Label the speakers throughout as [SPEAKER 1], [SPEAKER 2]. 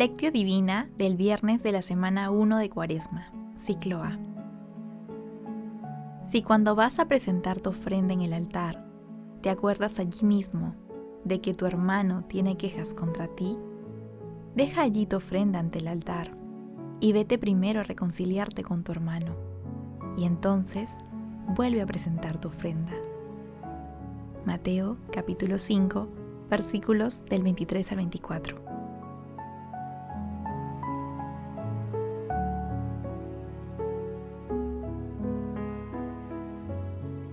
[SPEAKER 1] Lectio Divina del viernes de la semana 1 de Cuaresma, ciclo A. Si cuando vas a presentar tu ofrenda en el altar, te acuerdas allí mismo de que tu hermano tiene quejas contra ti, deja allí tu ofrenda ante el altar y vete primero a reconciliarte con tu hermano, y entonces vuelve a presentar tu ofrenda. Mateo capítulo 5, versículos del 23 al 24.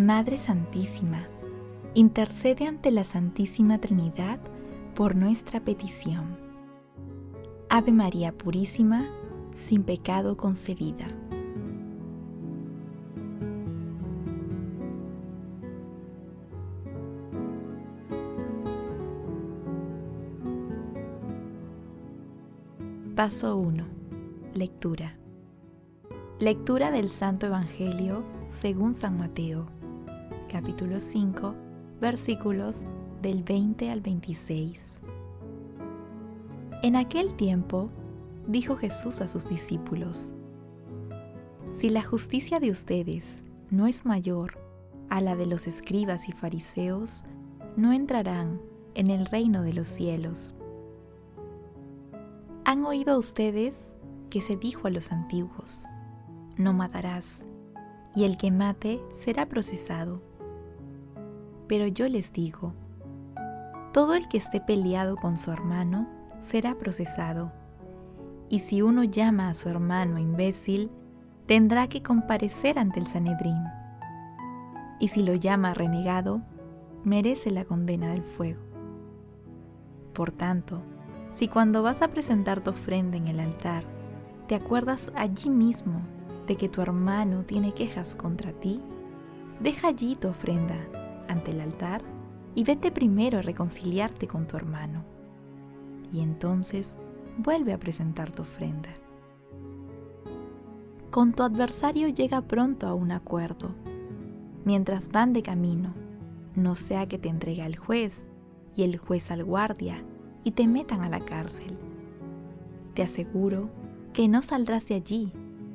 [SPEAKER 1] Madre Santísima, intercede ante la Santísima Trinidad por nuestra petición. Ave María Purísima, sin pecado concebida. Paso 1. Lectura. Lectura del Santo Evangelio según San Mateo capítulo 5, versículos del 20 al 26. En aquel tiempo, dijo Jesús a sus discípulos, Si la justicia de ustedes no es mayor a la de los escribas y fariseos, no entrarán en el reino de los cielos. Han oído ustedes que se dijo a los antiguos, no matarás, y el que mate será procesado. Pero yo les digo, todo el que esté peleado con su hermano será procesado. Y si uno llama a su hermano imbécil, tendrá que comparecer ante el Sanedrín. Y si lo llama renegado, merece la condena del fuego. Por tanto, si cuando vas a presentar tu ofrenda en el altar, te acuerdas allí mismo de que tu hermano tiene quejas contra ti, deja allí tu ofrenda ante el altar y vete primero a reconciliarte con tu hermano. Y entonces vuelve a presentar tu ofrenda. Con tu adversario llega pronto a un acuerdo, mientras van de camino, no sea que te entregue al juez y el juez al guardia y te metan a la cárcel. Te aseguro que no saldrás de allí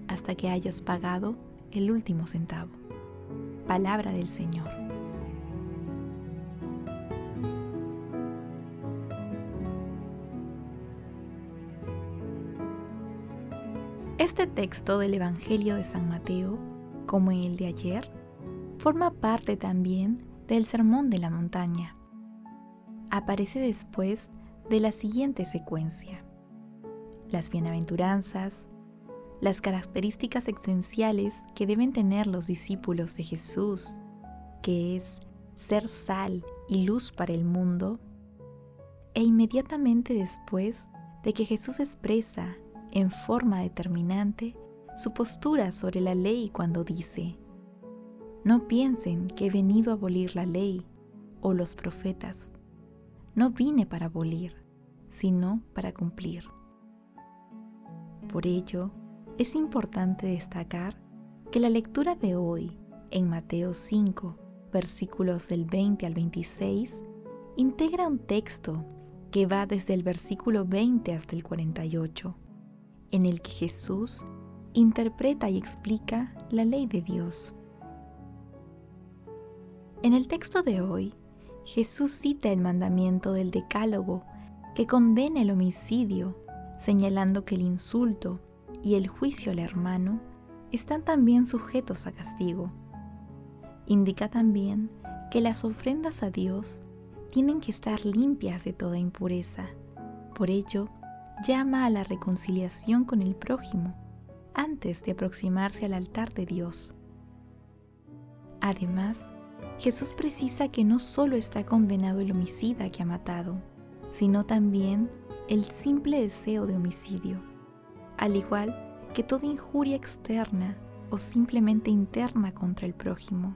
[SPEAKER 1] hasta que hayas pagado el último centavo. Palabra del Señor. Texto del Evangelio de San Mateo, como el de ayer, forma parte también del Sermón de la Montaña. Aparece después de la siguiente secuencia. Las bienaventuranzas, las características esenciales que deben tener los discípulos de Jesús, que es ser sal y luz para el mundo, e inmediatamente después de que Jesús expresa en forma determinante su postura sobre la ley cuando dice, no piensen que he venido a abolir la ley o los profetas. No vine para abolir, sino para cumplir. Por ello, es importante destacar que la lectura de hoy en Mateo 5, versículos del 20 al 26, integra un texto que va desde el versículo 20 hasta el 48 en el que Jesús interpreta y explica la ley de Dios. En el texto de hoy, Jesús cita el mandamiento del Decálogo que condena el homicidio, señalando que el insulto y el juicio al hermano están también sujetos a castigo. Indica también que las ofrendas a Dios tienen que estar limpias de toda impureza. Por ello, llama a la reconciliación con el prójimo antes de aproximarse al altar de Dios. Además, Jesús precisa que no solo está condenado el homicida que ha matado, sino también el simple deseo de homicidio. al igual que toda injuria externa o simplemente interna contra el prójimo.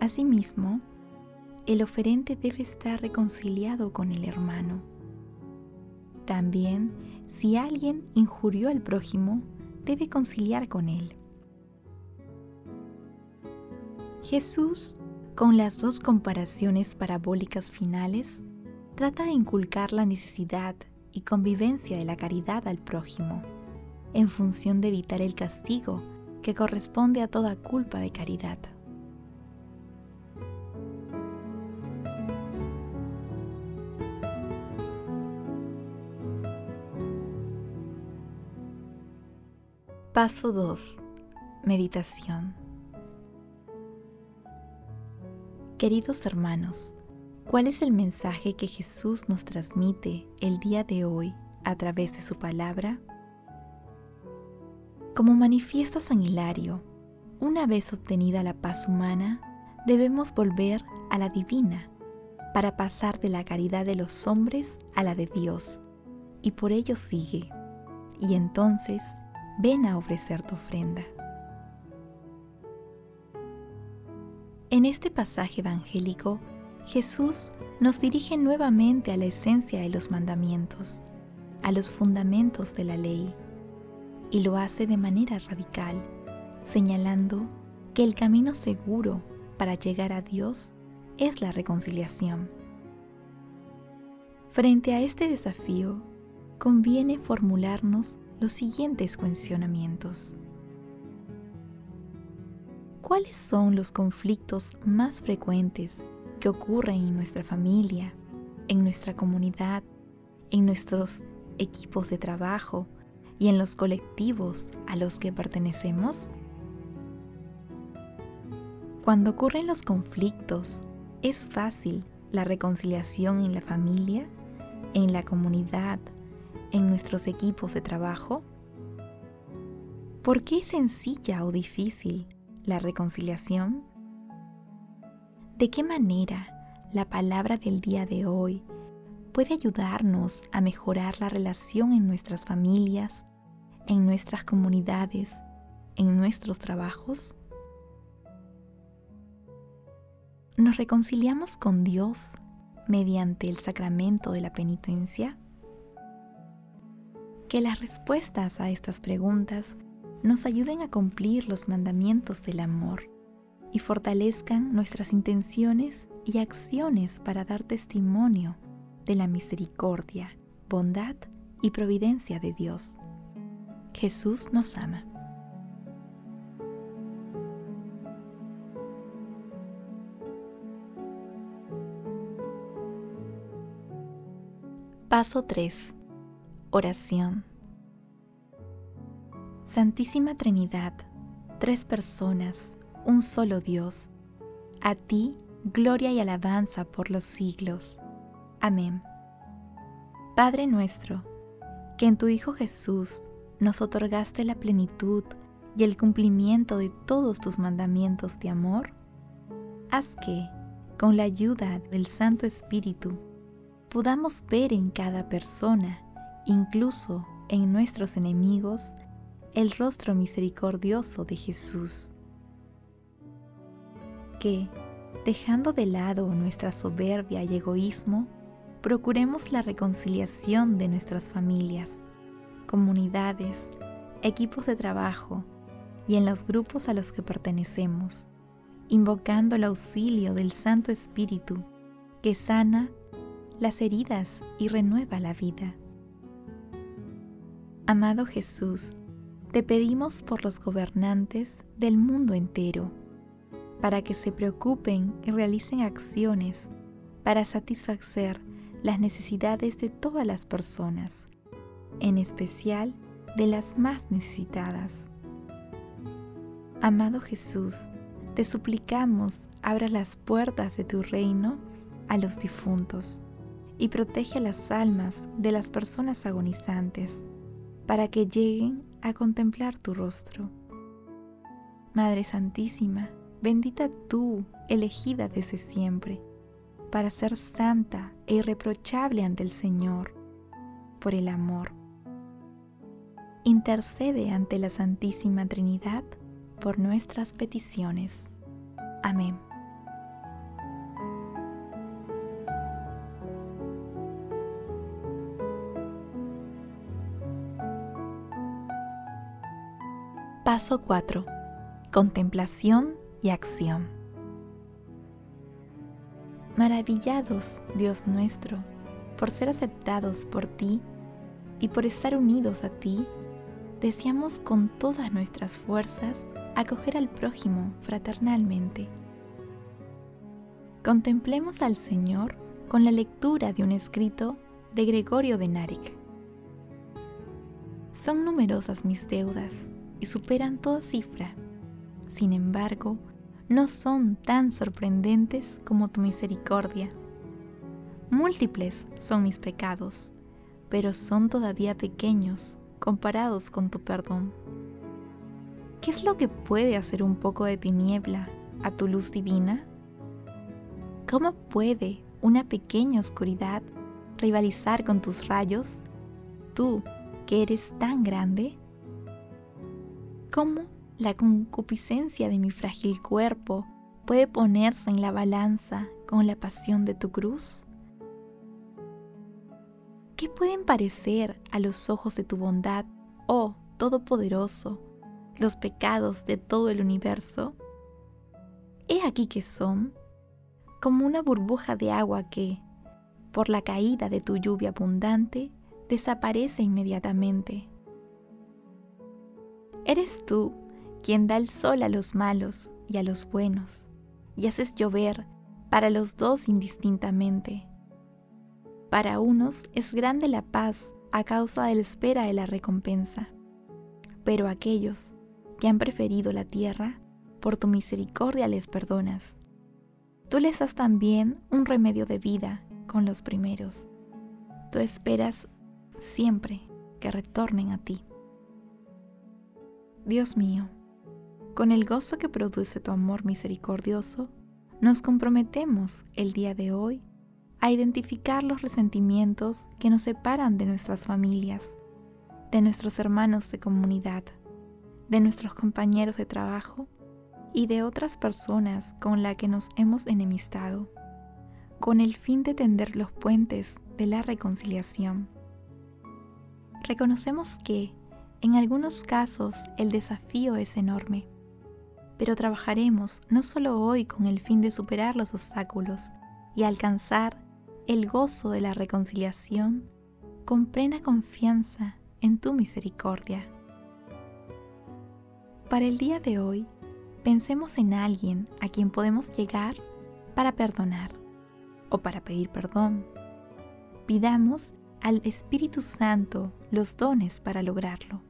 [SPEAKER 1] Asimismo, el oferente debe estar reconciliado con el hermano. También, si alguien injurió al prójimo, debe conciliar con él. Jesús, con las dos comparaciones parabólicas finales, trata de inculcar la necesidad y convivencia de la caridad al prójimo, en función de evitar el castigo que corresponde a toda culpa de caridad. Paso 2. Meditación. Queridos hermanos, ¿cuál es el mensaje que Jesús nos transmite el día de hoy a través de su palabra? Como manifiesta San Hilario, una vez obtenida la paz humana, debemos volver a la divina para pasar de la caridad de los hombres a la de Dios, y por ello sigue, y entonces ven a ofrecer tu ofrenda. En este pasaje evangélico, Jesús nos dirige nuevamente a la esencia de los mandamientos, a los fundamentos de la ley, y lo hace de manera radical, señalando que el camino seguro para llegar a Dios es la reconciliación. Frente a este desafío, conviene formularnos los siguientes cuestionamientos. ¿Cuáles son los conflictos más frecuentes que ocurren en nuestra familia, en nuestra comunidad, en nuestros equipos de trabajo y en los colectivos a los que pertenecemos? Cuando ocurren los conflictos, ¿es fácil la reconciliación en la familia, en la comunidad en nuestros equipos de trabajo? ¿Por qué es sencilla o difícil la reconciliación? ¿De qué manera la palabra del día de hoy puede ayudarnos a mejorar la relación en nuestras familias, en nuestras comunidades, en nuestros trabajos? ¿Nos reconciliamos con Dios mediante el sacramento de la penitencia? Que las respuestas a estas preguntas nos ayuden a cumplir los mandamientos del amor y fortalezcan nuestras intenciones y acciones para dar testimonio de la misericordia, bondad y providencia de Dios. Jesús nos ama. Paso 3 Oración. Santísima Trinidad, tres personas, un solo Dios, a ti gloria y alabanza por los siglos. Amén. Padre nuestro, que en tu Hijo Jesús nos otorgaste la plenitud y el cumplimiento de todos tus mandamientos de amor, haz que, con la ayuda del Santo Espíritu, podamos ver en cada persona incluso en nuestros enemigos, el rostro misericordioso de Jesús. Que, dejando de lado nuestra soberbia y egoísmo, procuremos la reconciliación de nuestras familias, comunidades, equipos de trabajo y en los grupos a los que pertenecemos, invocando el auxilio del Santo Espíritu que sana las heridas y renueva la vida. Amado Jesús, te pedimos por los gobernantes del mundo entero, para que se preocupen y realicen acciones para satisfacer las necesidades de todas las personas, en especial de las más necesitadas. Amado Jesús, te suplicamos abra las puertas de tu reino a los difuntos y protege a las almas de las personas agonizantes para que lleguen a contemplar tu rostro. Madre Santísima, bendita tú, elegida desde siempre, para ser santa e irreprochable ante el Señor, por el amor. intercede ante la Santísima Trinidad por nuestras peticiones. Amén. Paso 4. Contemplación y acción. Maravillados, Dios nuestro, por ser aceptados por ti y por estar unidos a ti, deseamos con todas nuestras fuerzas acoger al prójimo fraternalmente. Contemplemos al Señor con la lectura de un escrito de Gregorio de Narek. Son numerosas mis deudas y superan toda cifra. Sin embargo, no son tan sorprendentes como tu misericordia. Múltiples son mis pecados, pero son todavía pequeños comparados con tu perdón. ¿Qué es lo que puede hacer un poco de tiniebla a tu luz divina? ¿Cómo puede una pequeña oscuridad rivalizar con tus rayos? Tú, que eres tan grande. ¿Cómo la concupiscencia de mi frágil cuerpo puede ponerse en la balanza con la pasión de tu cruz? ¿Qué pueden parecer a los ojos de tu bondad, oh Todopoderoso, los pecados de todo el universo? He aquí que son como una burbuja de agua que, por la caída de tu lluvia abundante, desaparece inmediatamente. Eres tú quien da el sol a los malos y a los buenos, y haces llover para los dos indistintamente. Para unos es grande la paz a causa de la espera de la recompensa, pero aquellos que han preferido la tierra, por tu misericordia les perdonas. Tú les das también un remedio de vida con los primeros. Tú esperas siempre que retornen a ti. Dios mío, con el gozo que produce tu amor misericordioso, nos comprometemos el día de hoy a identificar los resentimientos que nos separan de nuestras familias, de nuestros hermanos de comunidad, de nuestros compañeros de trabajo y de otras personas con las que nos hemos enemistado, con el fin de tender los puentes de la reconciliación. Reconocemos que, en algunos casos, el desafío es enorme, pero trabajaremos no solo hoy con el fin de superar los obstáculos y alcanzar el gozo de la reconciliación con plena confianza en tu misericordia. Para el día de hoy, pensemos en alguien a quien podemos llegar para perdonar o para pedir perdón. Pidamos al Espíritu Santo los dones para lograrlo.